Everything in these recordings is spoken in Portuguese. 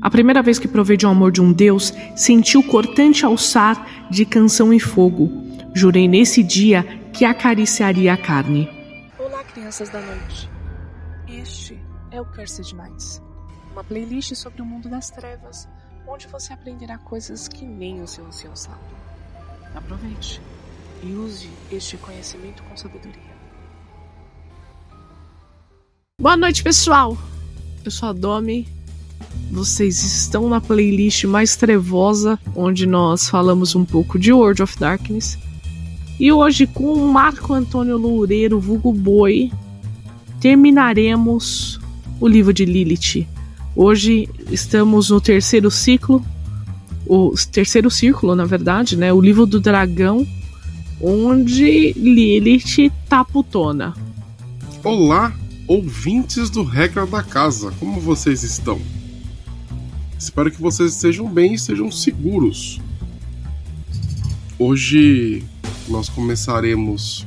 A primeira vez que provei de um amor de um Deus, senti o cortante alçar de canção e fogo. Jurei nesse dia que acariciaria a carne. Olá, crianças da noite. Este é o Cursed Minds, uma playlist sobre o mundo das trevas, onde você aprenderá coisas que nem o seu ancião sabe. Aproveite e use este conhecimento com sabedoria. Boa noite, pessoal! Eu sou a Domi. Vocês estão na playlist mais trevosa, onde nós falamos um pouco de World of Darkness. E hoje, com o Marco Antônio Loureiro, vulgo Boi, terminaremos o livro de Lilith. Hoje estamos no terceiro ciclo, o terceiro círculo, na verdade, né? O livro do dragão, onde Lilith tá putona. Olá, ouvintes do Regra da Casa, como vocês estão? Espero que vocês estejam bem e estejam seguros. Hoje nós começaremos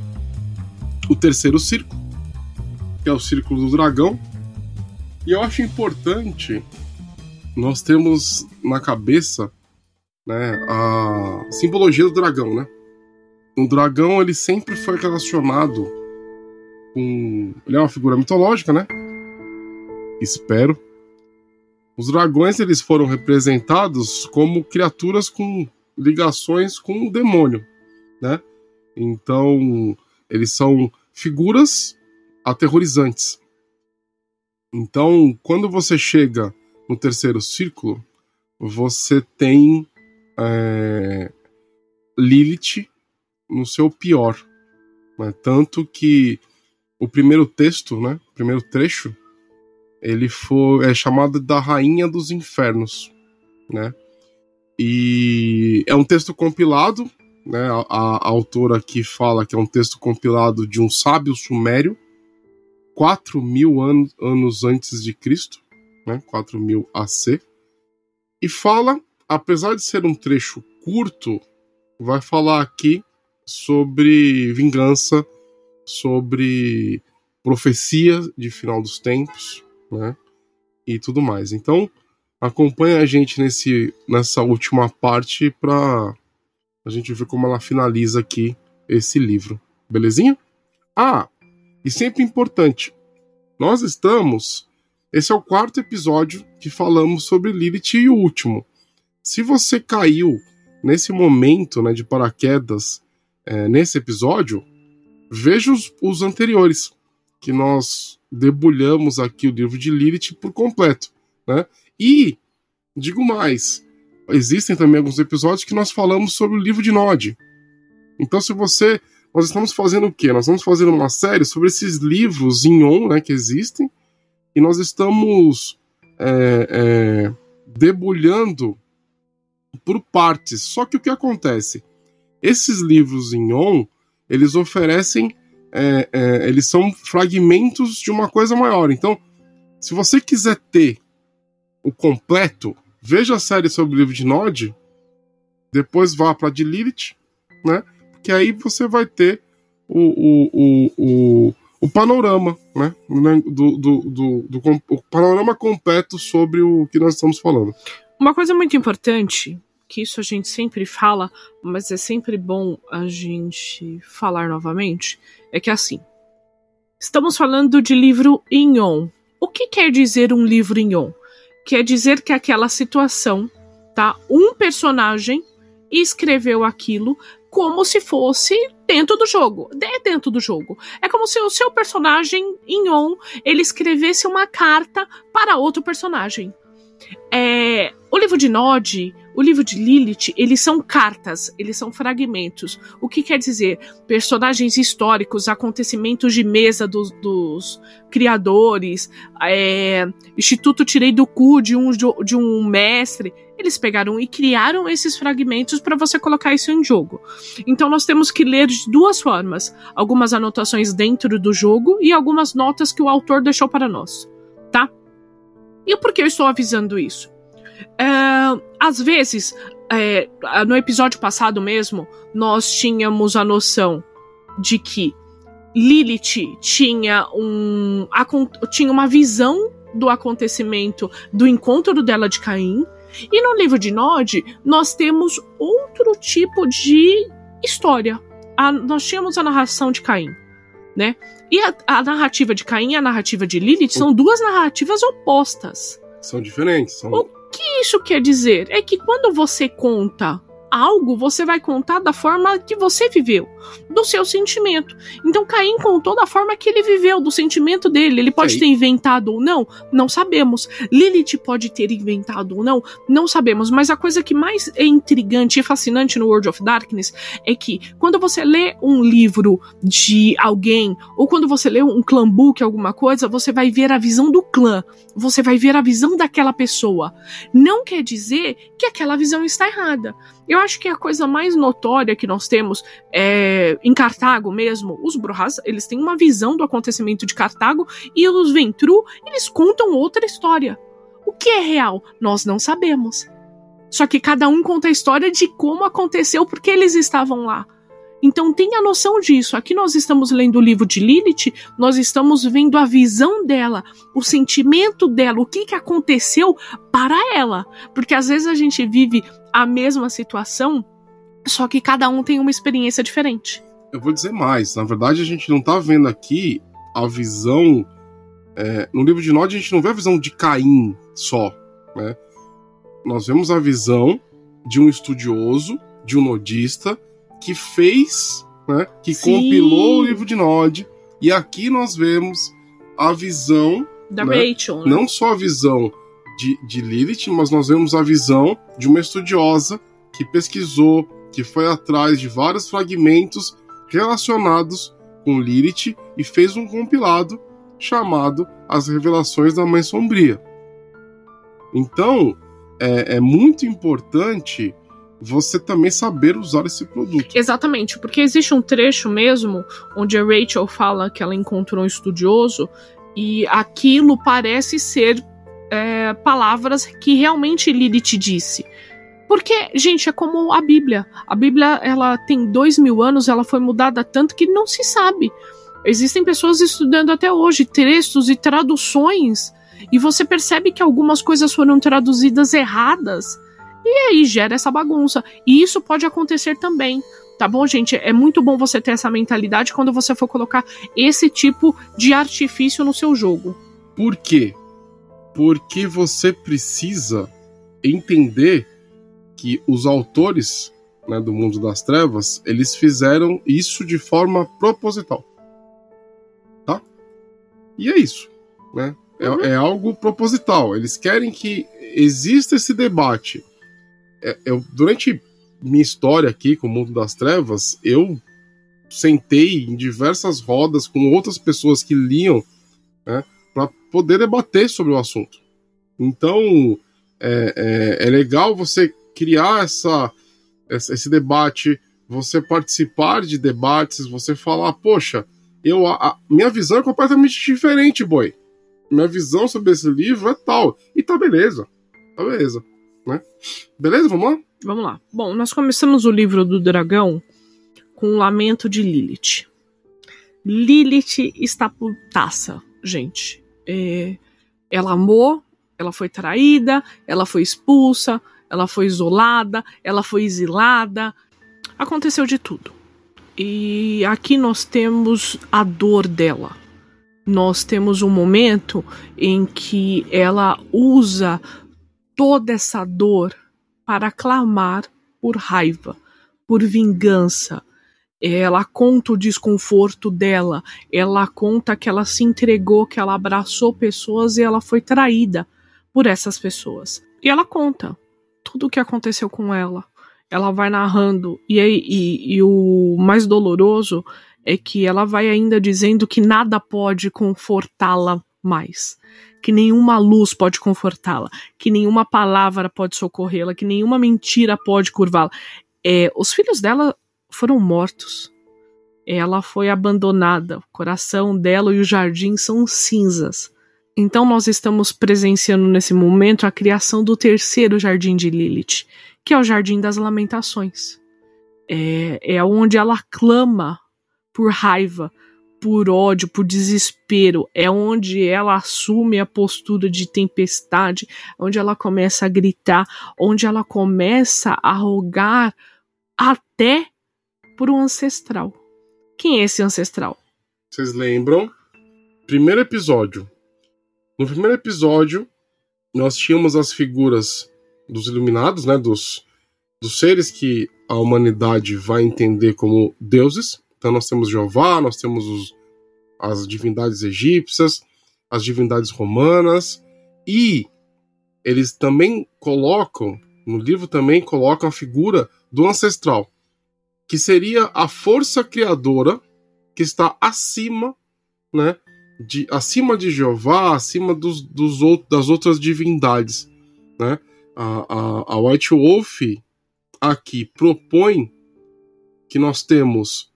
o terceiro círculo, que é o círculo do dragão. E eu acho importante nós termos na cabeça né, a simbologia do dragão, né? O dragão ele sempre foi relacionado com. Ele é uma figura mitológica, né? Espero. Os dragões eles foram representados como criaturas com ligações com o demônio, né? Então, eles são figuras aterrorizantes. Então, quando você chega no terceiro círculo, você tem é, Lilith no seu pior. Né? Tanto que o primeiro texto, né, o primeiro trecho, ele foi é chamado da Rainha dos Infernos, né? E é um texto compilado, né? A, a, autora aqui fala que é um texto compilado de um sábio sumério, 4 mil anos, anos antes de Cristo, né? 4 mil AC, e fala, apesar de ser um trecho curto, vai falar aqui sobre vingança, sobre profecia de final dos tempos, né? E tudo mais. Então, acompanha a gente nesse, nessa última parte para a gente ver como ela finaliza aqui esse livro. Belezinha? Ah, e sempre importante, nós estamos. Esse é o quarto episódio que falamos sobre Lilith e o último. Se você caiu nesse momento né, de paraquedas é, nesse episódio, veja os, os anteriores, que nós debulhamos aqui o livro de Lilith por completo. Né? E, digo mais, existem também alguns episódios que nós falamos sobre o livro de Nod. Então, se você. Nós estamos fazendo o quê? Nós estamos fazendo uma série sobre esses livros em on né, que existem, e nós estamos é, é, debulhando por partes. Só que o que acontece? Esses livros em on, eles oferecem. É, é, eles são fragmentos de uma coisa maior. Então, se você quiser ter o completo, veja a série sobre o livro de Nod, depois vá para de Lilith, né? Porque aí você vai ter o, o, o, o, o panorama, né? Do, do, do, do, o panorama completo sobre o que nós estamos falando. Uma coisa muito importante, que isso a gente sempre fala, mas é sempre bom a gente falar novamente, é que assim, estamos falando de livro Inyon. O que quer dizer um livro Inyon? quer dizer que aquela situação, tá? Um personagem escreveu aquilo como se fosse dentro do jogo. É dentro do jogo. É como se o seu personagem em on ele escrevesse uma carta para outro personagem. É, o livro de Nod, o livro de Lilith, eles são cartas, eles são fragmentos. O que quer dizer? Personagens históricos, acontecimentos de mesa dos, dos criadores, é, Instituto Tirei do Cu de um, de um mestre. Eles pegaram e criaram esses fragmentos para você colocar isso em jogo. Então nós temos que ler de duas formas: algumas anotações dentro do jogo e algumas notas que o autor deixou para nós, tá? E por que eu estou avisando isso? É, às vezes, é, no episódio passado mesmo, nós tínhamos a noção de que Lilith tinha, um, tinha uma visão do acontecimento do encontro dela de Caim. E no livro de Nod, nós temos outro tipo de história. A, nós tínhamos a narração de Caim, né? E a, a, narrativa de Caim e a narrativa de Lilith são duas narrativas opostas. São diferentes. São... O que isso quer dizer? É que quando você conta algo, você vai contar da forma que você viveu, do seu sentimento. Então Caim contou da forma que ele viveu, do sentimento dele. Ele pode ter inventado ou não, não sabemos. Lilith pode ter inventado ou não, não sabemos. Mas a coisa que mais é intrigante e fascinante no World of Darkness é que quando você lê um livro de alguém, ou quando você lê um clã book, alguma coisa, você vai ver a visão do clã. Você vai ver a visão daquela pessoa. Não quer dizer que aquela visão está errada. Eu acho que a coisa mais notória que nós temos é, em Cartago mesmo, os Brujas, eles têm uma visão do acontecimento de Cartago e os Ventru, eles contam outra história. O que é real? Nós não sabemos. Só que cada um conta a história de como aconteceu porque eles estavam lá. Então tenha noção disso. Aqui nós estamos lendo o livro de Lilith, nós estamos vendo a visão dela, o sentimento dela, o que, que aconteceu para ela. Porque às vezes a gente vive a mesma situação, só que cada um tem uma experiência diferente. Eu vou dizer mais. Na verdade, a gente não tá vendo aqui a visão. É, no livro de Nod, a gente não vê a visão de Caim só. Né? Nós vemos a visão de um estudioso, de um nodista, que fez, né, que Sim. compilou o livro de Nod. E aqui nós vemos a visão. Da né, Rachel. Né? Não só a visão de, de Lilith, mas nós vemos a visão de uma estudiosa que pesquisou, que foi atrás de vários fragmentos relacionados com Lilith e fez um compilado chamado As Revelações da Mãe Sombria. Então, é, é muito importante você também saber usar esse produto. Exatamente, porque existe um trecho mesmo onde a Rachel fala que ela encontrou um estudioso e aquilo parece ser é, palavras que realmente Lilith disse. Porque, gente, é como a Bíblia. A Bíblia, ela tem dois mil anos, ela foi mudada tanto que não se sabe. Existem pessoas estudando até hoje textos e traduções, e você percebe que algumas coisas foram traduzidas erradas, e aí gera essa bagunça. E isso pode acontecer também. Tá bom, gente? É muito bom você ter essa mentalidade quando você for colocar esse tipo de artifício no seu jogo. Por quê? porque você precisa entender que os autores né, do mundo das trevas eles fizeram isso de forma proposital, tá? E é isso, né? É, uhum. é algo proposital. Eles querem que exista esse debate. É, eu, durante minha história aqui com o mundo das trevas, eu sentei em diversas rodas com outras pessoas que liam, né? para poder debater sobre o assunto. Então, é, é, é legal você criar essa, esse debate, você participar de debates, você falar, poxa, eu, a, minha visão é completamente diferente, boy. Minha visão sobre esse livro é tal. E tá beleza. Tá beleza. Né? Beleza? Vamos lá? Vamos lá. Bom, nós começamos o livro do dragão com o lamento de Lilith. Lilith está putaça, gente é, ela amou, ela foi traída, ela foi expulsa, ela foi isolada, ela foi exilada. Aconteceu de tudo. E aqui nós temos a dor dela. Nós temos um momento em que ela usa toda essa dor para clamar por raiva, por vingança, ela conta o desconforto dela, ela conta que ela se entregou, que ela abraçou pessoas e ela foi traída por essas pessoas. E ela conta tudo o que aconteceu com ela. Ela vai narrando, e, e, e o mais doloroso é que ela vai ainda dizendo que nada pode confortá-la mais. Que nenhuma luz pode confortá-la, que nenhuma palavra pode socorrê-la, que nenhuma mentira pode curvá-la. É, os filhos dela foram mortos. Ela foi abandonada, o coração dela e o jardim são cinzas. Então nós estamos presenciando nesse momento a criação do terceiro jardim de Lilith, que é o Jardim das Lamentações. É, é onde ela clama por raiva, por ódio, por desespero, é onde ela assume a postura de tempestade, onde ela começa a gritar, onde ela começa a rogar até por um ancestral. Quem é esse ancestral? Vocês lembram? Primeiro episódio. No primeiro episódio, nós tínhamos as figuras dos iluminados, né, dos, dos seres que a humanidade vai entender como deuses, então nós temos Jeová, nós temos os, as divindades egípcias, as divindades romanas. E eles também colocam no livro também colocam a figura do ancestral, que seria a força criadora que está acima, né, de acima de Jeová, acima dos, dos das outras divindades, né? A, a, a White Wolf aqui propõe que nós temos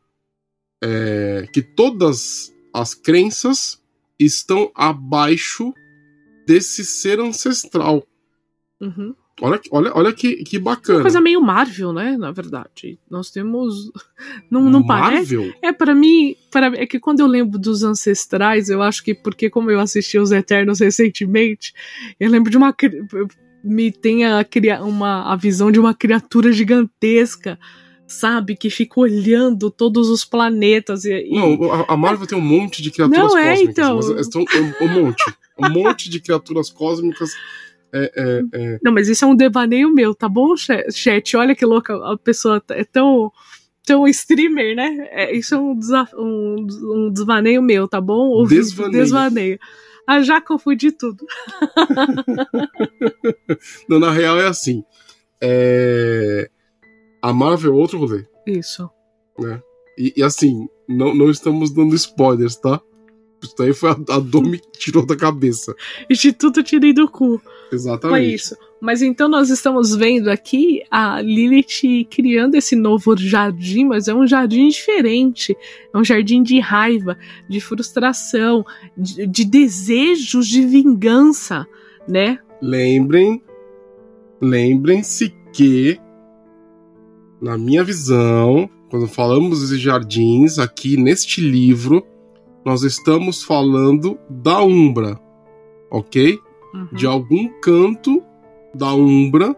é, que todas as crenças estão abaixo desse ser ancestral. Uhum. Olha, olha, olha que, que bacana. Uma coisa meio Marvel, né? Na verdade. Nós temos. Não, não Marvel? parece. É, para mim. Pra, é que quando eu lembro dos ancestrais, eu acho que porque, como eu assisti os Eternos recentemente, eu lembro de uma. Me tem a, uma, a visão de uma criatura gigantesca sabe? Que fica olhando todos os planetas. E, e... Não, a, Marvel tem um monte de criaturas não, é, cósmicas. Então... Mas estão, um, um monte. Um monte de criaturas cósmicas. É, é, é... Não, mas isso é um devaneio meu, tá bom, chat? Olha que louca, a pessoa é tão, tão streamer, né? É, isso é um, um, um desvaneio meu, tá bom? desvaneio. desvaneio. Ah, já confundi tudo. Não, na real é assim. É a Marvel é outro rolê. Isso. Né? E, e, assim, não, não estamos dando spoilers, tá? Isso daí foi a, a Domi que tirou da cabeça. Instituto tirei do cu. Exatamente. Foi isso. Mas então nós estamos vendo aqui a Lilith criando esse novo jardim, mas é um jardim diferente. É um jardim de raiva, de frustração, de, de desejos de vingança, né? Lembrem, lembrem-se que na minha visão, quando falamos de jardins, aqui neste livro, nós estamos falando da Umbra, ok? Uhum. De algum canto da Umbra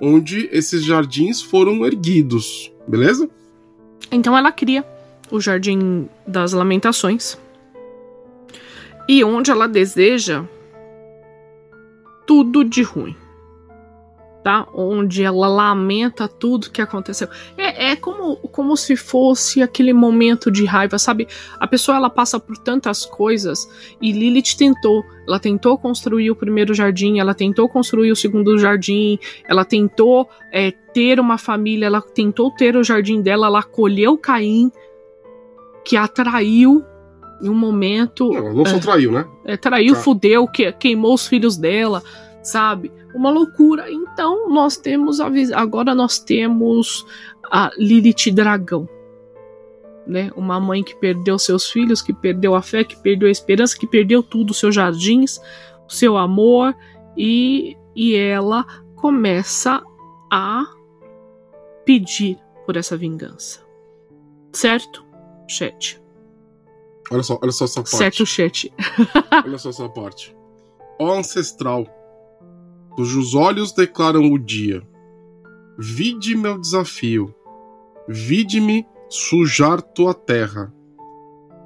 onde esses jardins foram erguidos, beleza? Então ela cria o Jardim das Lamentações e onde ela deseja tudo de ruim tá? Onde ela lamenta tudo que aconteceu. É, é como, como se fosse aquele momento de raiva, sabe? A pessoa ela passa por tantas coisas e Lilith tentou. Ela tentou construir o primeiro jardim, ela tentou construir o segundo jardim, ela tentou é, ter uma família, ela tentou ter o jardim dela, ela acolheu Caim, que atraiu em um momento. Não, não só é, traiu, né? É, traiu, tá. fudeu, que, queimou os filhos dela sabe? Uma loucura. Então nós temos a agora nós temos a Lilith Dragão. Né? Uma mãe que perdeu seus filhos, que perdeu a fé, que perdeu a esperança, que perdeu tudo, seus jardins, o seu amor e, e ela começa a pedir por essa vingança. Certo? Chat. Olha só, olha só essa parte. Certo, chat. olha só essa parte. Ó ancestral, cujos olhos declaram o dia. Vide meu desafio, vide-me sujar tua terra.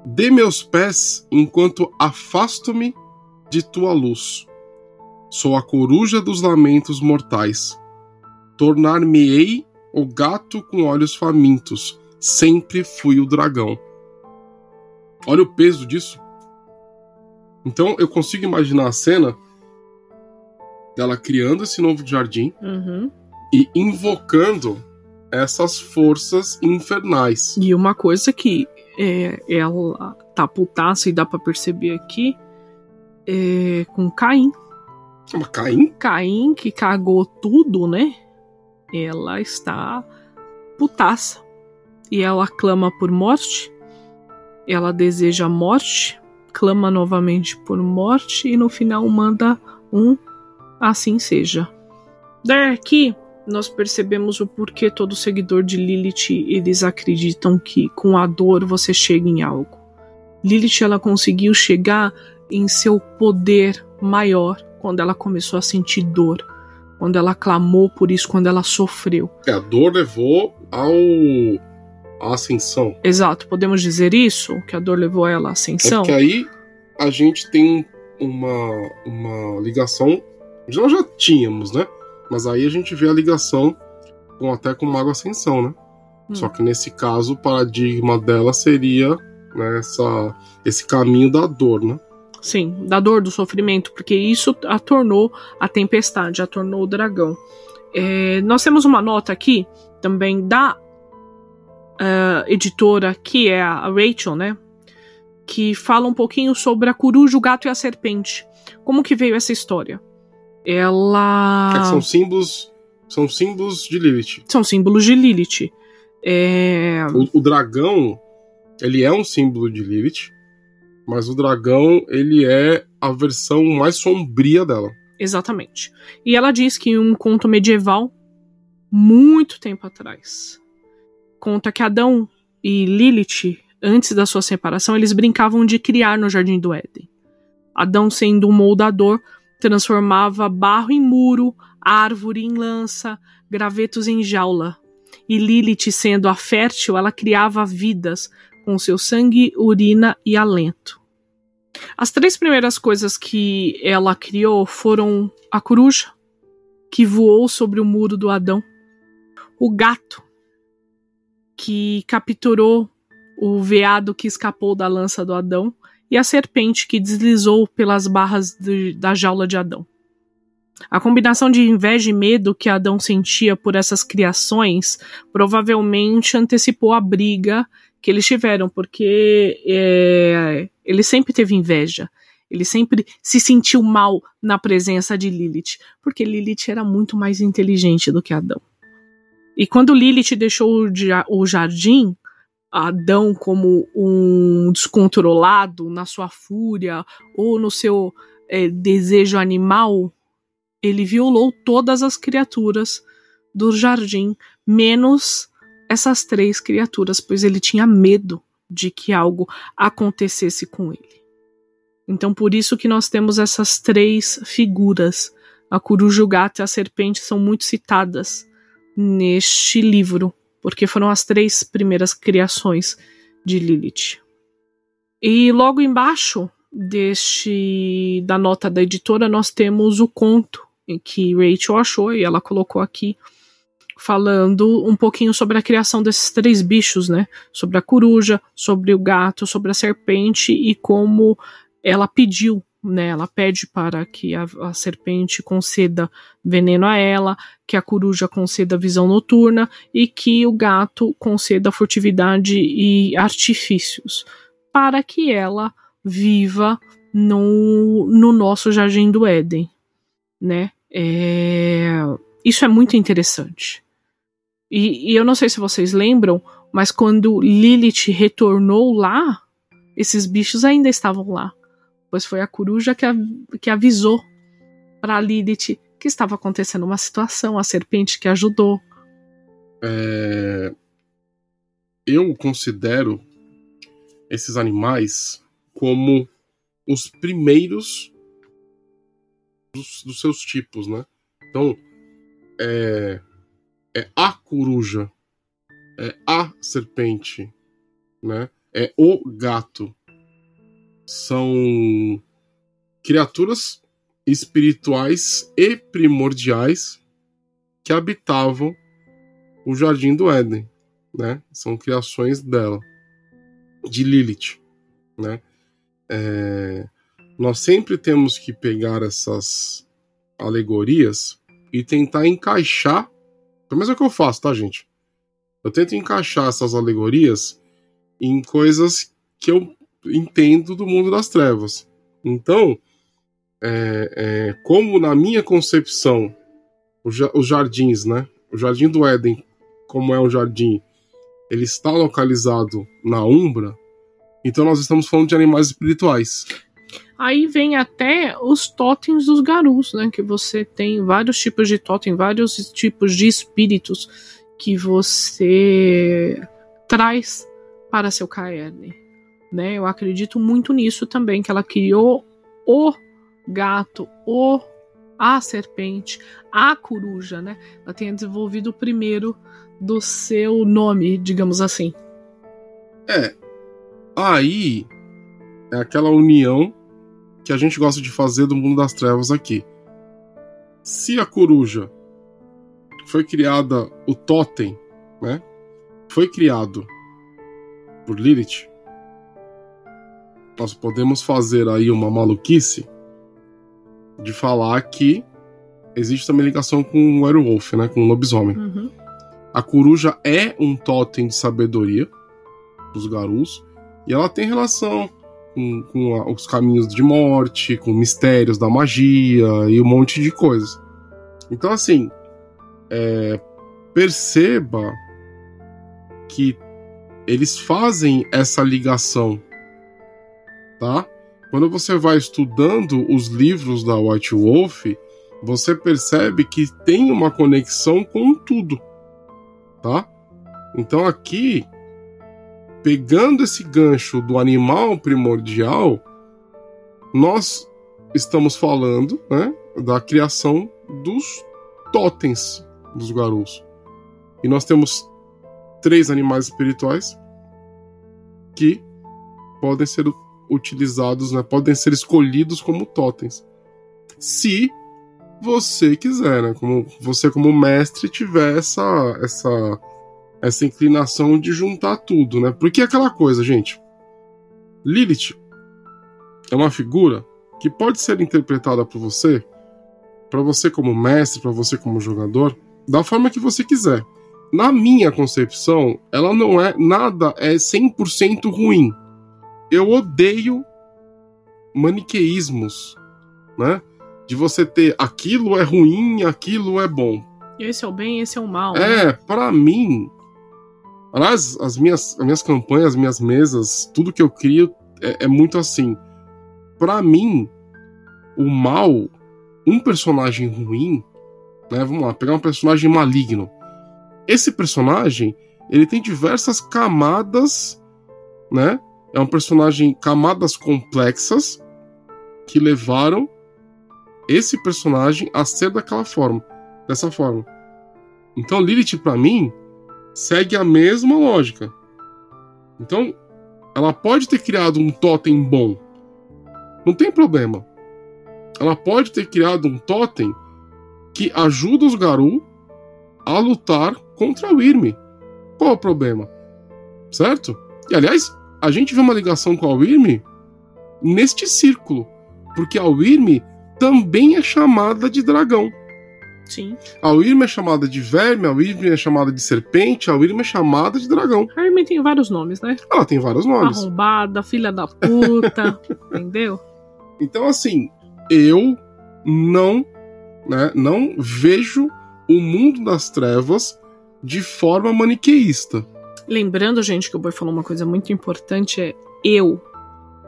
Dê meus pés enquanto afasto-me de tua luz. Sou a coruja dos lamentos mortais. Tornar-me-ei o gato com olhos famintos. Sempre fui o dragão. Olha o peso disso. Então eu consigo imaginar a cena dela criando esse novo jardim uhum. e invocando essas forças infernais. E uma coisa que é, ela tá putaça e dá para perceber aqui é com Caim. Mas Caim? Caim que cagou tudo, né? Ela está putaça. E ela clama por morte. Ela deseja morte, clama novamente por morte e no final manda um assim seja. Daqui nós percebemos o porquê todo seguidor de Lilith eles acreditam que com a dor você chega em algo. Lilith ela conseguiu chegar em seu poder maior quando ela começou a sentir dor, quando ela clamou por isso, quando ela sofreu. É, a dor levou ao à ascensão. Exato, podemos dizer isso, que a dor levou ela à ascensão. É porque aí a gente tem uma, uma ligação, nós já tínhamos, né? Mas aí a gente vê a ligação com até com Mago Ascensão, né? Hum. Só que nesse caso o paradigma dela seria né, essa, esse caminho da dor, né? Sim, da dor, do sofrimento, porque isso a tornou a tempestade, a tornou o dragão. É, nós temos uma nota aqui também da uh, editora, que é a Rachel, né? Que fala um pouquinho sobre a coruja, o gato e a serpente. Como que veio essa história? Ela. É são símbolos. São símbolos de Lilith. São símbolos de Lilith. É... O, o, dragão, ele é um símbolo de Lilith, mas o dragão, ele é a versão mais sombria dela. Exatamente. E ela diz que em um conto medieval, muito tempo atrás, conta que Adão e Lilith, antes da sua separação, eles brincavam de criar no Jardim do Éden. Adão, sendo um moldador, transformava barro em muro, árvore em lança, gravetos em jaula. E Lilith, sendo a fértil, ela criava vidas com seu sangue, urina e alento. As três primeiras coisas que ela criou foram a coruja, que voou sobre o muro do Adão, o gato, que capturou o veado que escapou da lança do Adão e a serpente que deslizou pelas barras de, da jaula de Adão. A combinação de inveja e medo que Adão sentia por essas criações provavelmente antecipou a briga que eles tiveram, porque é, ele sempre teve inveja. Ele sempre se sentiu mal na presença de Lilith, porque Lilith era muito mais inteligente do que Adão. E quando Lilith deixou o jardim, Adão como um descontrolado na sua fúria ou no seu é, desejo animal, ele violou todas as criaturas do jardim, menos essas três criaturas, pois ele tinha medo de que algo acontecesse com ele. Então, por isso que nós temos essas três figuras. A coruja, o gato e a serpente são muito citadas neste livro, porque foram as três primeiras criações de Lilith. E logo embaixo deste da nota da editora nós temos o conto que Rachel achou e ela colocou aqui falando um pouquinho sobre a criação desses três bichos, né? Sobre a coruja, sobre o gato, sobre a serpente e como ela pediu né? Ela pede para que a, a, serpente conceda veneno a ela, que a coruja conceda visão noturna e que o gato conceda furtividade e artifícios, para que ela viva no, no nosso jardim do Éden, né? É, isso é muito interessante. E, e eu não sei se vocês lembram, mas quando Lilith retornou lá, esses bichos ainda estavam lá pois foi a coruja que, que avisou para Lilith que estava acontecendo uma situação, a serpente que ajudou. É... Eu considero esses animais como os primeiros dos, dos seus tipos, né? Então, é, é a coruja, é a serpente, né? É o gato, são criaturas espirituais e primordiais que habitavam o jardim do Éden, né? São criações dela, de Lilith, né? É... Nós sempre temos que pegar essas alegorias e tentar encaixar, pelo menos é o que eu faço, tá, gente? Eu tento encaixar essas alegorias em coisas que eu entendo do mundo das trevas. Então, é, é, como na minha concepção, os jardins, né? O jardim do Éden, como é um jardim, ele está localizado na Umbra, então nós estamos falando de animais espirituais. Aí vem até os totens dos garus, né? Que você tem vários tipos de totem, vários tipos de espíritos que você traz para seu caerne né? Eu acredito muito nisso também, que ela criou o gato, o a serpente, a coruja, né? Ela tenha desenvolvido o primeiro do seu nome, digamos assim. É. Aí é aquela união que a gente gosta de fazer do mundo das trevas aqui. Se a coruja foi criada, o totem, né? Foi criado por Lilith, nós podemos fazer aí uma maluquice de falar que existe também ligação com o werewolf, né? Com o lobisomem. Uhum. A coruja é um totem de sabedoria dos garus e ela tem relação com, com a, os caminhos de morte, com mistérios da magia e um monte de coisas. Então, assim, é, perceba que eles fazem essa ligação, tá? Quando você vai estudando os livros da White Wolf, você percebe que tem uma conexão com tudo, tá? Então aqui, pegando esse gancho do animal primordial, nós estamos falando, né, da criação dos totens dos garus. E nós temos três animais espirituais que podem ser utilizados, né, podem ser escolhidos como totens. Se você quiser, né, como você como mestre tiver essa essa essa inclinação de juntar tudo, né? Porque é aquela coisa, gente. Lilith é uma figura que pode ser interpretada por você, para você como mestre, para você como jogador, da forma que você quiser. Na minha concepção, ela não é nada é 100% ruim eu odeio maniqueísmos, né? De você ter aquilo é ruim, aquilo é bom. Esse é o bem, esse é o mal. É, né? para mim. Aliás, as minhas, as minhas campanhas, as minhas mesas, tudo que eu crio é, é muito assim. Para mim, o mal, um personagem ruim, né? Vamos lá, pegar um personagem maligno. Esse personagem, ele tem diversas camadas, né? É um personagem camadas complexas que levaram esse personagem a ser daquela forma, dessa forma. Então Lilith para mim segue a mesma lógica. Então ela pode ter criado um totem bom, não tem problema. Ela pode ter criado um totem que ajuda os Garu a lutar contra o Irme. Qual o problema? Certo? E aliás, a gente vê uma ligação com a Wyrm neste círculo, porque a Wyrm também é chamada de dragão. Sim. A Wyrm é chamada de verme, a Wyrm é chamada de serpente, a Wyrm é chamada de dragão. A Wyrm tem vários nomes, né? Ela tem vários nomes. Arrombada, filha da puta, entendeu? Então, assim, eu não, né, não vejo o mundo das trevas de forma maniqueísta. Lembrando, gente, que o Boi falou uma coisa muito importante: é eu.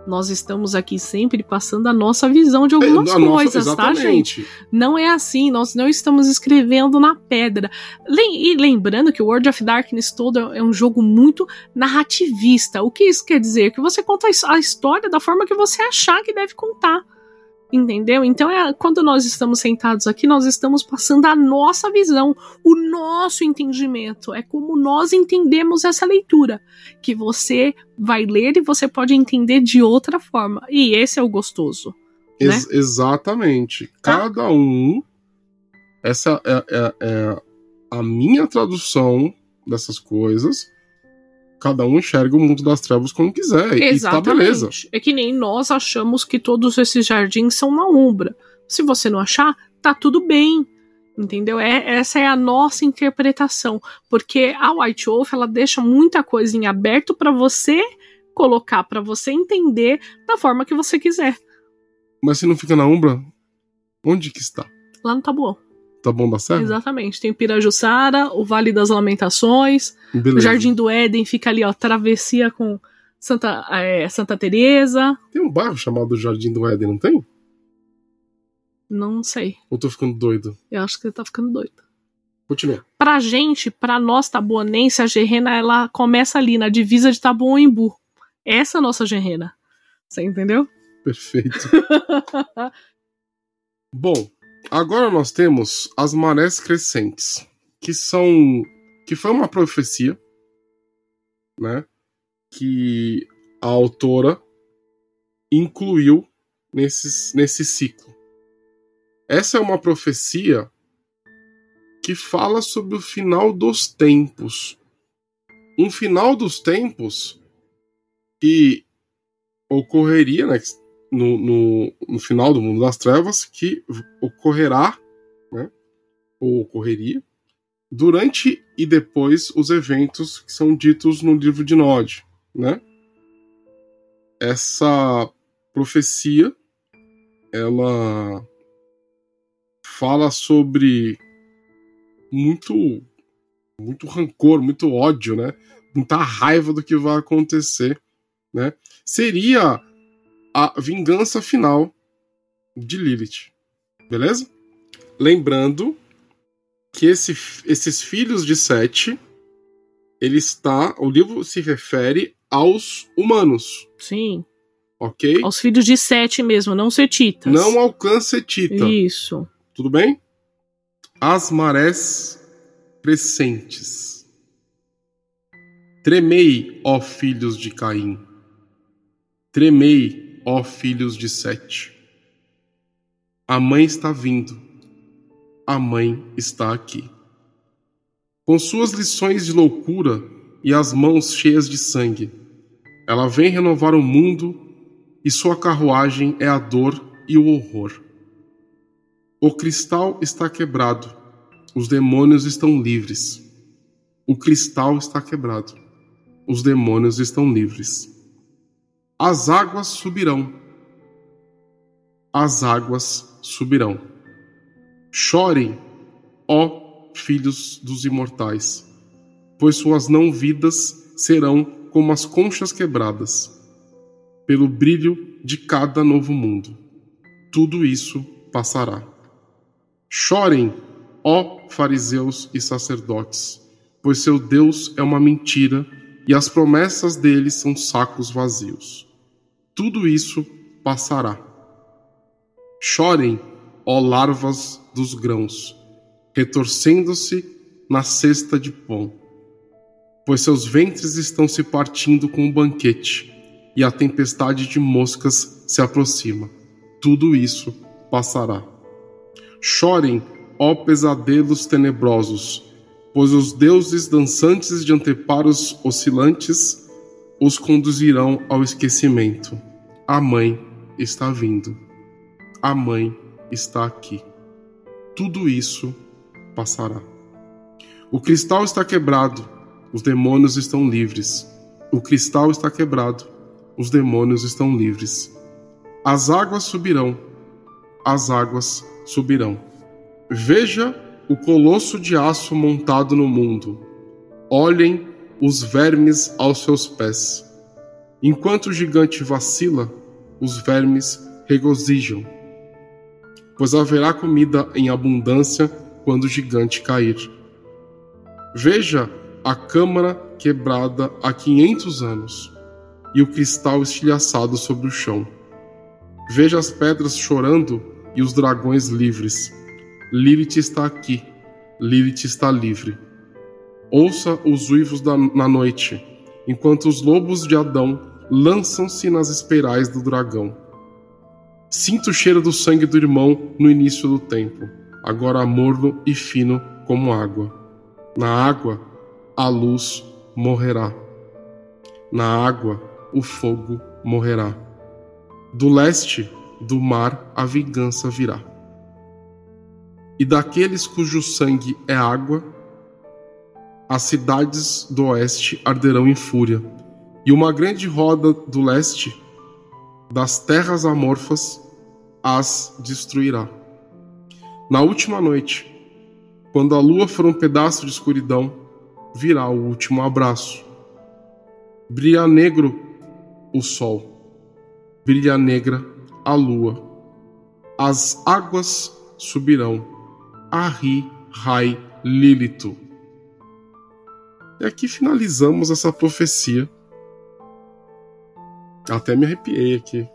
Nós estamos aqui sempre passando a nossa visão de algumas é, coisas, nossa, tá, gente? Não é assim, nós não estamos escrevendo na pedra. E lembrando que o World of Darkness todo é um jogo muito narrativista. O que isso quer dizer? Que você conta a história da forma que você achar que deve contar. Entendeu? Então, é, quando nós estamos sentados aqui, nós estamos passando a nossa visão, o nosso entendimento. É como nós entendemos essa leitura. Que você vai ler e você pode entender de outra forma. E esse é o gostoso. Né? Ex né? Exatamente. Tá? Cada um. Essa é, é, é a minha tradução dessas coisas cada um enxerga o mundo das trevas como quiser. Exatamente. E tá beleza. É que nem nós achamos que todos esses jardins são na Umbra. Se você não achar, tá tudo bem. Entendeu? É, essa é a nossa interpretação. Porque a White Wolf ela deixa muita coisa em aberto para você colocar, para você entender da forma que você quiser. Mas se não fica na Umbra, onde que está? Lá no Tabuão. Tá bom da Serra? Exatamente. Tem Pirajussara, o Vale das Lamentações, Beleza. o Jardim do Éden fica ali, ó, travessia com Santa, é, Santa Teresa. Tem um bairro chamado Jardim do Éden, não tem? Não sei. Ou tô ficando doido? Eu acho que você tá ficando doido. Continua. Pra gente, pra nós tabuanense, a Gerena, ela começa ali na divisa de Tabuão-Embu. essa é a nossa genrena. Você entendeu? Perfeito. Bom, agora nós temos as marés crescentes, que são que foi uma profecia, né, que a autora incluiu nesses, nesse ciclo. Essa é uma profecia que fala sobre o final dos tempos. Um final dos tempos que ocorreria né, no, no, no final do mundo das trevas, que ocorrerá, né, ou ocorreria, durante e depois os eventos que são ditos no livro de Nod. Né? Essa profecia ela fala sobre muito muito rancor, muito ódio, né? Muita raiva do que vai acontecer, né? Seria a vingança final de Lilith. Beleza? Lembrando que esse, esses filhos de Sete, ele está, o livro se refere aos humanos. Sim. Ok? Aos filhos de Sete mesmo, não setitas. Não alcance Setita. Isso. Tudo bem? As marés crescentes. Tremei, ó filhos de Caim. Tremei, ó filhos de Sete. A mãe está vindo. A mãe está aqui. Com suas lições de loucura e as mãos cheias de sangue, ela vem renovar o mundo e sua carruagem é a dor e o horror. O cristal está quebrado, os demônios estão livres. O cristal está quebrado, os demônios estão livres. As águas subirão. As águas subirão. Chorem, ó filhos dos imortais, pois suas não-vidas serão como as conchas quebradas, pelo brilho de cada novo mundo. Tudo isso passará. Chorem, ó fariseus e sacerdotes, pois seu Deus é uma mentira e as promessas dele são sacos vazios. Tudo isso passará. Chorem, ó larvas dos grãos, retorcendo-se na cesta de pão, pois seus ventres estão se partindo com um banquete, e a tempestade de moscas se aproxima. Tudo isso passará. Chorem, ó pesadelos tenebrosos, pois os deuses dançantes de anteparos oscilantes os conduzirão ao esquecimento. A mãe está vindo. A mãe está aqui. Tudo isso passará. O cristal está quebrado, os demônios estão livres. O cristal está quebrado, os demônios estão livres. As águas subirão, as águas subirão. Veja o colosso de aço montado no mundo. Olhem os vermes aos seus pés. Enquanto o gigante vacila, os vermes regozijam, pois haverá comida em abundância quando o gigante cair. Veja a câmara quebrada há quinhentos anos e o cristal estilhaçado sobre o chão. Veja as pedras chorando e os dragões livres Lilith está aqui, Lilith está livre. Ouça os uivos da, na noite, enquanto os lobos de Adão lançam-se nas espirais do dragão. Sinta o cheiro do sangue do irmão no início do tempo, agora morno e fino como água. Na água, a luz morrerá. Na água, o fogo morrerá. Do leste, do mar, a vingança virá e daqueles cujo sangue é água, as cidades do oeste arderão em fúria, e uma grande roda do leste, das terras amorfas, as destruirá. Na última noite, quando a lua for um pedaço de escuridão, virá o último abraço. Brilha negro o sol, brilha negra a lua, as águas subirão Ahi Rai Lilito. E aqui finalizamos essa profecia Até me arrepiei aqui.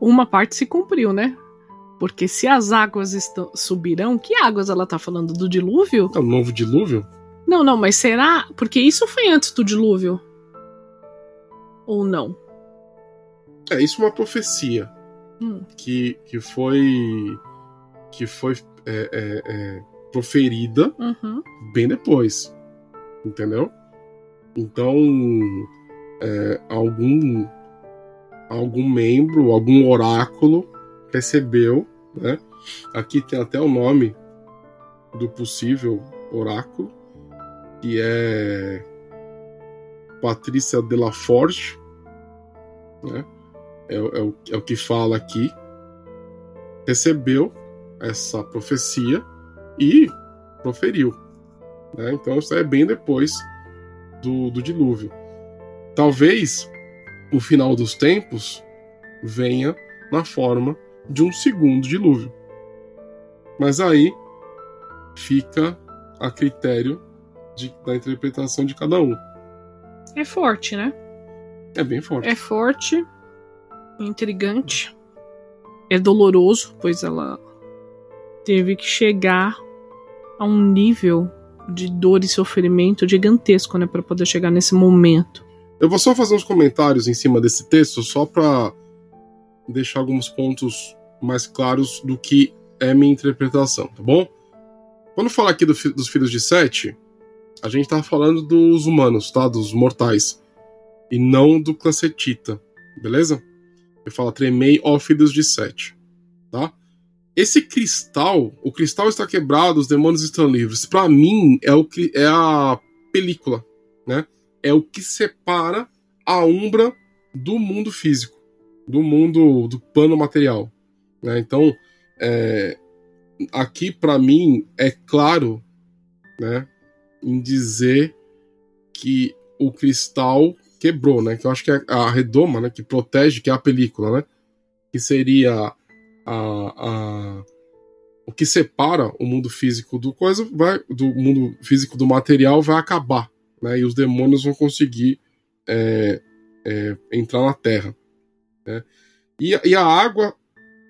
Uma parte se cumpriu, né? Porque se as águas estão, subirão, que águas ela tá falando? Do dilúvio? É o novo dilúvio? Não, não, mas será? Porque isso foi antes do dilúvio. Ou não? É, isso é uma profecia. Hum. Que, que foi. Que foi é, é, é, proferida Uhum. bem depois. Entendeu? Então. é, algum. Algum membro, algum oráculo recebeu, né? Aqui tem até o nome do possível oráculo, que é Patrícia de la Forge, né? É, o- é o, é o que fala aqui. Recebeu essa profecia e proferiu. né? Então isso é bem depois do, do dilúvio. Talvez o final dos tempos venha na forma de um segundo dilúvio. Mas aí fica a critério de- da interpretação de cada um. É forte, né? É bem forte. É forte, intrigante, é doloroso, pois ela teve que chegar a um nível de dor e sofrimento gigantesco, né, para poder chegar nesse momento. Eu vou só fazer uns comentários em cima desse texto, só para deixar alguns pontos mais claros do que é minha interpretação, tá bom? Quando fala aqui do dos filhos de Sete, a gente tá falando dos humanos, tá? Dos mortais. E não do clã Setita, beleza? Eu falo tremei, ó filhos de Sete, tá? Esse cristal, o cristal está quebrado, os demônios estão livres. Pra mim, é, o, que- é a película, né? é o que separa a Umbra do mundo físico, do mundo do plano material. né? Então, é, aqui para mim é claro, né, em dizer que o cristal quebrou, né? Que eu acho que é a redoma, né, que protege, que é a película, né? Que seria a, a o que separa o mundo físico do coisa vai do mundo físico do material vai acabar, né? E os demônios vão conseguir é, é, entrar na Terra. Né? E, e a água,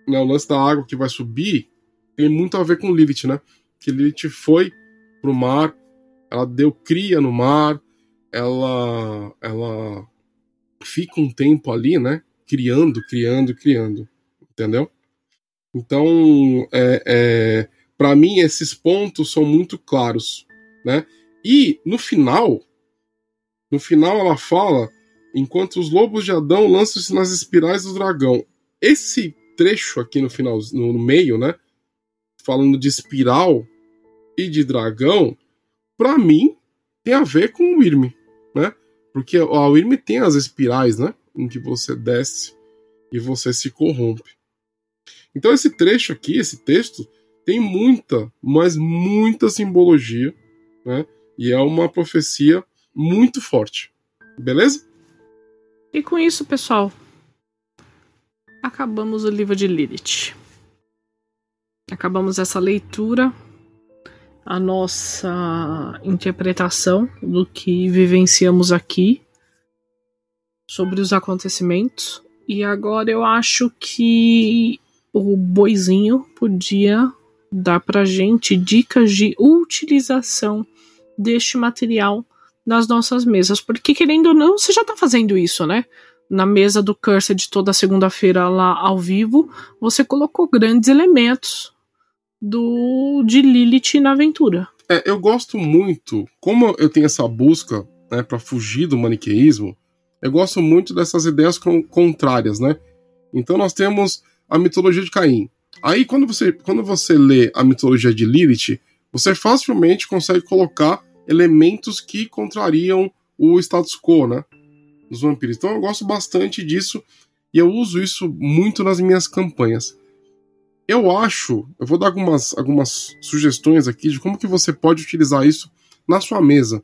né, o lance da água que vai subir tem muito a ver com Lilith, né? Que Lilith foi pro mar, ela deu cria no mar, ela, ela fica um tempo ali, né? Criando, criando, criando, entendeu? Então, é, é, para mim esses pontos são muito claros, né? E no final, no final ela fala: enquanto os lobos de Adão lançam-se nas espirais do dragão. Esse trecho aqui no final, no, meio, né? Falando de espiral e de dragão, para mim tem a ver com o Irme, né? Porque o Irme tem as espirais, né? Em que você desce e você se corrompe. Então esse trecho aqui, esse texto, tem muita, mas muita simbologia, né? E é uma profecia muito forte. Beleza? E com isso, pessoal, acabamos o livro de Lilith. Acabamos essa leitura, a nossa interpretação do que vivenciamos aqui sobre os acontecimentos. E agora eu acho que o boizinho podia dar pra gente dicas de utilização deste material nas nossas mesas. Porque, querendo ou não, você já tá fazendo isso, né? Na mesa do Cursed toda segunda-feira lá ao vivo, você colocou grandes elementos do de Lilith na aventura. É, eu gosto muito, como eu tenho essa busca né, para fugir do maniqueísmo, eu gosto muito dessas ideias con contrárias, né? Então nós temos a mitologia de Caim. Aí quando você, quando você lê a mitologia de Lilith, você facilmente consegue colocar elementos que contrariam o status quo, né? Dos vampiros. Então eu gosto bastante disso e eu uso isso muito nas minhas campanhas. Eu acho, eu vou dar algumas, algumas sugestões aqui de como que você pode utilizar isso na sua mesa,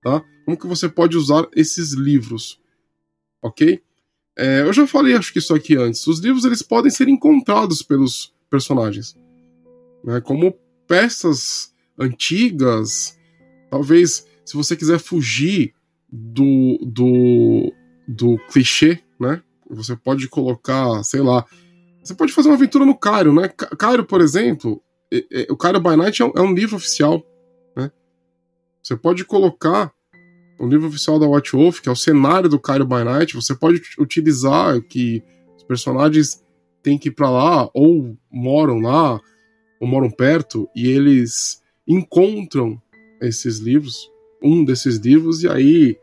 tá? Como que você pode usar esses livros, ok? É, eu já falei, acho que isso aqui antes. Os livros eles podem ser encontrados pelos personagens, né? Como peças antigas, talvez se você quiser fugir do, do, do clichê, né? Você pode colocar, sei lá. Você pode fazer uma aventura no Cairo, né? Cairo, por exemplo, é, é, o Cairo by Night é um, é um livro oficial, né? Você pode colocar o livro oficial da Watch Wolf, que é o cenário do Cairo by Night, você pode utilizar que os personagens têm que ir para lá, ou moram lá, ou moram perto, e eles encontram esses livros, um desses livros, e aí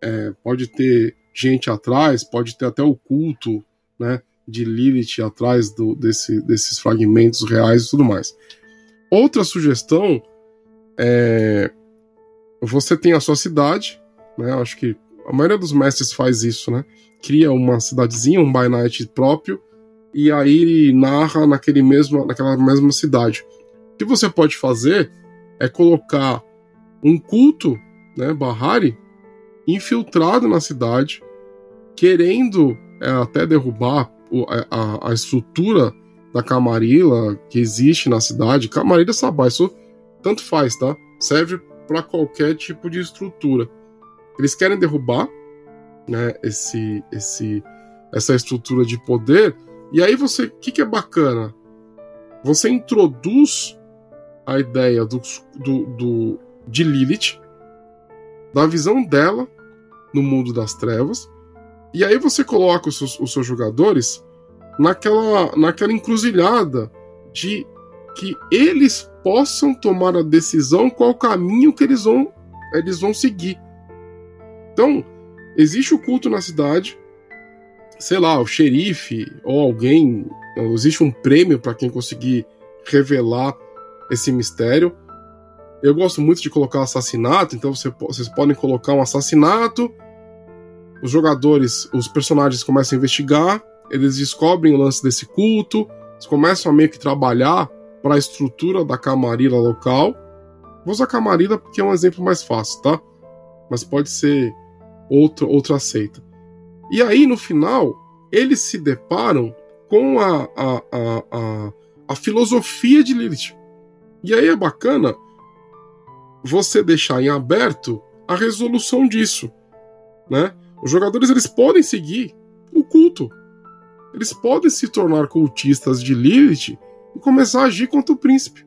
é, pode ter gente atrás, pode ter até o culto né, de Lilith atrás do, desse, desses fragmentos reais e tudo mais. Outra sugestão é. Você tem a sua cidade, né? Acho que a maioria dos mestres faz isso, né? Cria uma cidadezinha, um by night próprio, e aí narra naquele mesmo, naquela mesma cidade. O que você pode fazer é colocar um culto, né, Bahari, infiltrado na cidade, querendo é, até derrubar a, a, estrutura da Camarilla que existe na cidade. Camarilla Sabá, isso tanto faz, tá? Serve para qualquer tipo de estrutura. Eles querem derrubar né, esse, esse, essa estrutura de poder. E aí você, o que, que é bacana? Você introduz a ideia do, do, do, de Lilith, da visão dela no mundo das trevas, e aí você coloca os seus, os seus jogadores naquela, naquela encruzilhada de que eles possam tomar a decisão qual caminho que eles vão, eles vão seguir. Então, existe o culto na cidade, sei lá, o xerife ou alguém, existe um prêmio para quem conseguir revelar esse mistério. Eu gosto muito de colocar assassinato, então você, vocês podem colocar um assassinato os jogadores, os personagens começam a investigar, eles descobrem o lance desse culto, eles começam a meio que trabalhar para a estrutura da camarila local. Vou usar camarila porque é um exemplo mais fácil, tá? Mas pode ser outra, outra seita. E aí, no final, eles se deparam com a, a, a, a, a filosofia de Lilith. E aí é bacana você deixar em aberto a resolução disso, né? Os jogadores eles podem seguir o culto. Eles podem se tornar cultistas de Lilith e começar a agir contra o príncipe.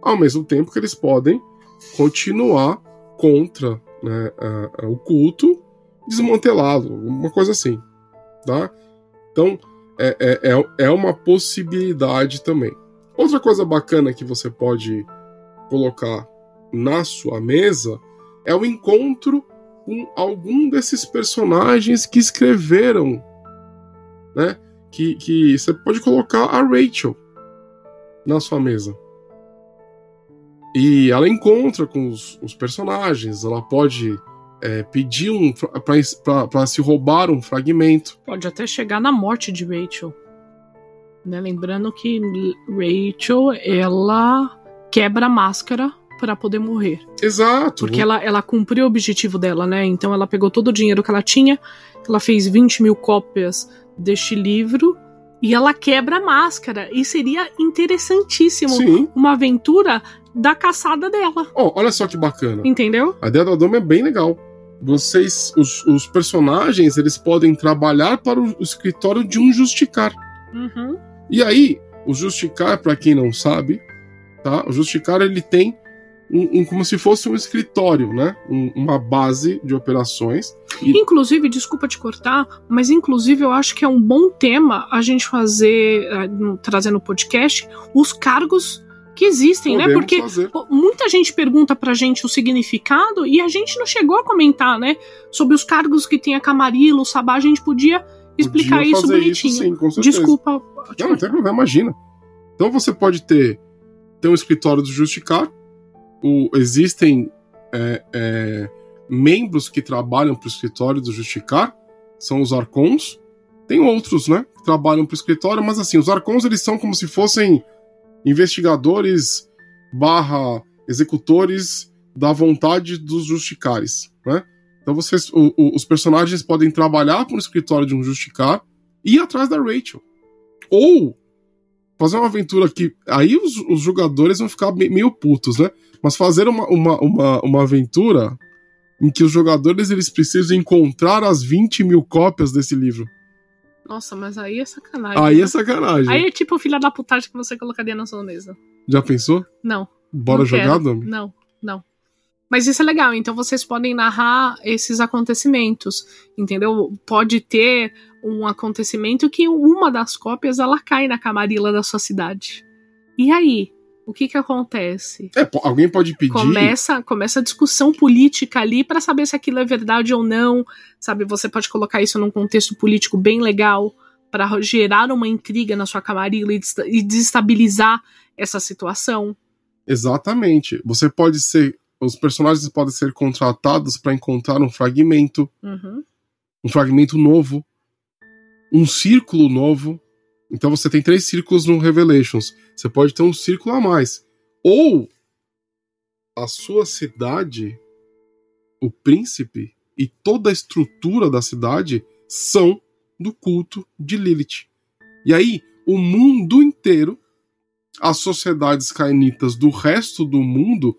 Ao mesmo tempo que eles podem continuar contra né, o culto, desmantelá-lo, uma coisa assim. Tá? Então, é, é, é, é uma possibilidade também. Outra coisa bacana que você pode colocar na sua mesa é o encontro com algum desses personagens que escreveram, né? Que, que você pode colocar a Rachel na sua mesa. E ela encontra com os, os personagens, ela pode é, pedir um para se roubar um fragmento. Pode até chegar na morte de Rachel. Né? Lembrando que Rachel ela quebra a máscara para poder morrer. Exato. Porque ela, ela cumpriu o objetivo dela, né? Então ela pegou todo o dinheiro que ela tinha, ela fez 20 mil cópias deste livro e ela quebra a máscara. E seria interessantíssimo Sim. uma aventura da caçada dela. Oh, olha só que bacana. Entendeu? A ideia da Doma é bem legal. Vocês, os, os, personagens, eles podem trabalhar para o escritório de um justicar. Uhum. E aí, o justicar, para quem não sabe, tá? O justicar ele tem um, um, como se fosse um escritório, né? Um, uma base de operações. E... Inclusive, desculpa te cortar, mas inclusive eu acho que é um bom tema a gente fazer, uh, trazer no podcast, os cargos que existem, né? Podemos né? Porque fazer. muita gente pergunta pra gente o significado e a gente não chegou a comentar, né? Sobre os cargos que tem a Camarilla, o Sabá, a gente podia explicar podia isso bonitinho. Isso, sim, com Desculpa. Não, não tem problema, imagina. Então você pode ter, ter um escritório do Justicar, o, existem é, é, membros que trabalham para o escritório do Justicar, são os arcons. Tem outros, né, que trabalham para o escritório, mas assim, os arcons eles são como se fossem investigadores barra executores da vontade dos justicares, né? Então vocês, o, o, os personagens podem trabalhar para o escritório de um justicar e ir atrás da Rachel. Ou fazer uma aventura que. Aí os, os jogadores vão ficar meio putos, né? Mas fazer uma, uma, uma, uma aventura em que os jogadores eles precisam encontrar as 20 mil cópias desse livro. Nossa, mas aí é sacanagem. Aí né? é sacanagem. Aí é tipo o filho da putagem que você colocaria na sua mesa. Já pensou? Não. Bora não jogar. Domi? Não, não. Mas isso é legal, então vocês podem narrar esses acontecimentos, entendeu? Pode ter um acontecimento que uma das cópias ela cai na camarila da sua cidade. E aí? O que que acontece? É, alguém pode pedir. Começa, começa a discussão política ali para saber se aquilo é verdade ou não, sabe? Você pode colocar isso num contexto político bem legal para gerar uma intriga na sua camarila e e desestabilizar essa situação. Exatamente. Você pode ser. Os personagens podem ser contratados para encontrar um fragmento, Uhum. um fragmento novo, um círculo novo. Então você tem três círculos no Revelations. Você pode ter um círculo a mais. Ou a sua cidade, o príncipe e toda a estrutura da cidade são do culto de Lilith. E aí, o mundo inteiro, as sociedades cainitas do resto do mundo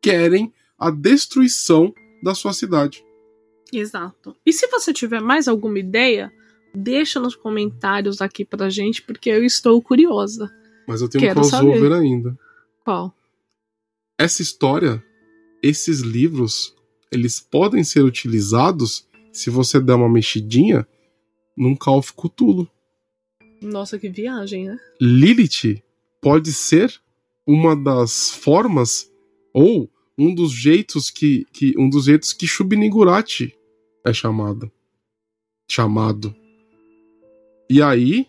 querem a destruição da sua cidade. Exato. E se você tiver mais alguma ideia, deixa nos comentários aqui pra gente, porque eu estou curiosa. Mas eu tenho Quero um crossover saber. ainda. Qual? essa história, esses livros, eles podem ser utilizados se você der uma mexidinha num Call of Cthulhu. Nossa, que viagem, né? Lilith pode ser uma das formas ou um dos jeitos que, que um dos jeitos que Shub-Niggurathi é chamado. Chamado. E aí,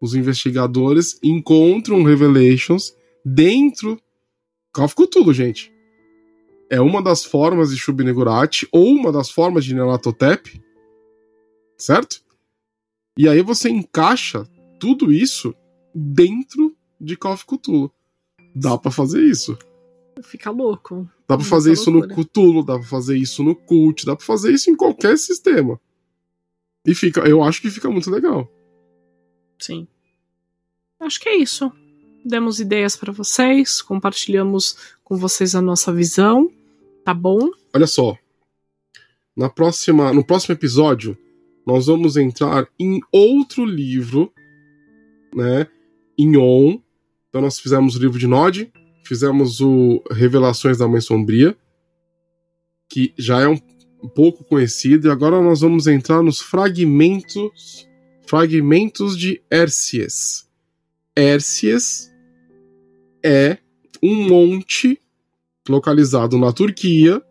os investigadores encontram Revelations dentro of Cthulhu, gente. É uma das formas de Shub-Niggurathi ou uma das formas de Nelatotep, certo? E aí você encaixa tudo isso dentro de Call of Cthulhu. Dá pra fazer isso. Fica louco. Dá pra Muita fazer isso loucura. no Cthulhu, dá pra fazer isso no Cult, dá pra fazer isso em qualquer sistema. E fica, eu acho que fica muito legal. Sim. Acho que é isso. Demos ideias pra vocês, compartilhamos com vocês a nossa visão, tá bom? Olha só. Na próxima, no próximo episódio, nós vamos entrar em outro livro, né? Em On. Então nós fizemos o livro de Nod, fizemos o Revelações da Mãe Sombria, que já é um pouco conhecido, e agora nós vamos entrar nos fragmentos fragmentos de Hércies. Hércies é um monte localizado na Turquia,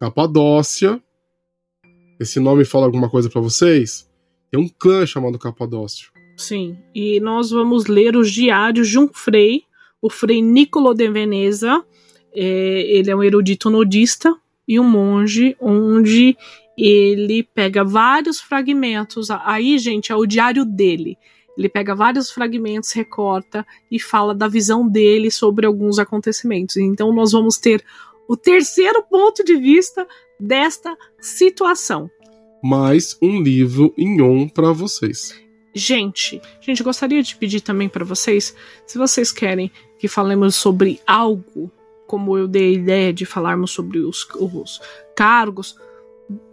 Capadócia. Esse nome fala alguma coisa pra vocês? Tem um clã chamado Capadócio. Sim. E nós vamos ler os diários de um frei, o frei Niccolo de Veneza. É, ele é um erudito nudista e um monge, onde ele pega vários fragmentos. Aí, gente, é o diário dele. Ele pega vários fragmentos, recorta e fala da visão dele sobre alguns acontecimentos. Então, nós vamos ter o terceiro ponto de vista desta situação. Mais um livro em on pra vocês. Gente, gente, gostaria de pedir também para vocês, se vocês querem que falemos sobre algo, como eu dei a ideia de falarmos sobre os, os cargos,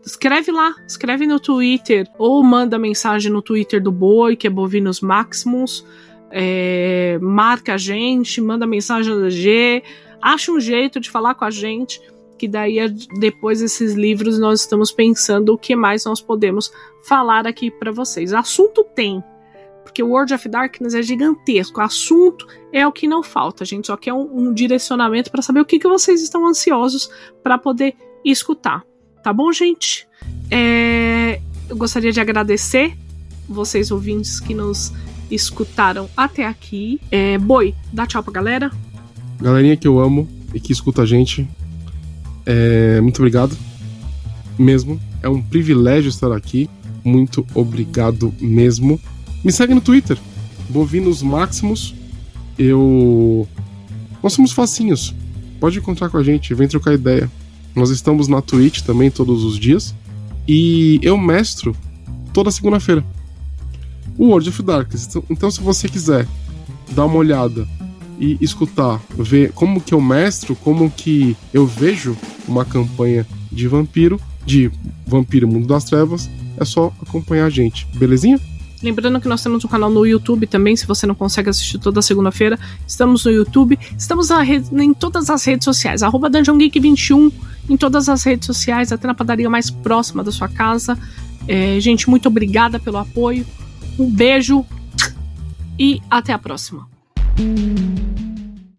escreve lá, escreve no Twitter, ou manda mensagem no Twitter do Boi, que é Bovinos Maximus, é, marca a gente, manda mensagem da G, acha um jeito de falar com a gente, que daí depois desses livros nós estamos pensando o que mais nós podemos falar aqui para vocês. Assunto tem, porque o World of Darkness é gigantesco. Assunto é o que não falta. A gente só quer um, um direcionamento para saber o que, que vocês estão ansiosos para poder escutar. Tá bom, gente? É, eu gostaria de agradecer vocês ouvintes que nos escutaram até aqui. É, Boi, dá tchau pra galera. Galerinha que eu amo e que escuta a gente, é, muito obrigado mesmo. É um privilégio estar aqui. Muito obrigado mesmo. Me segue no Twitter, Bovinos Maximus. Eu. Nós somos facinhos. Pode encontrar com a gente, vem trocar ideia. Nós estamos na Twitch também todos os dias. E eu mestro toda segunda-feira. O World of Darkness. Então- Então, se você quiser dar uma olhada e escutar, ver como que eu mestro, como que eu vejo uma campanha de vampiro, de Vampiro Mundo das Trevas, é só acompanhar a gente, belezinha? Lembrando que nós temos um canal no YouTube também, se você não consegue assistir toda segunda-feira. Estamos no YouTube, estamos em todas as redes sociais, arroba DungeonGeek21 em todas as redes sociais, até na padaria mais próxima da sua casa. É, gente, muito obrigada pelo apoio. Um beijo e até a próxima.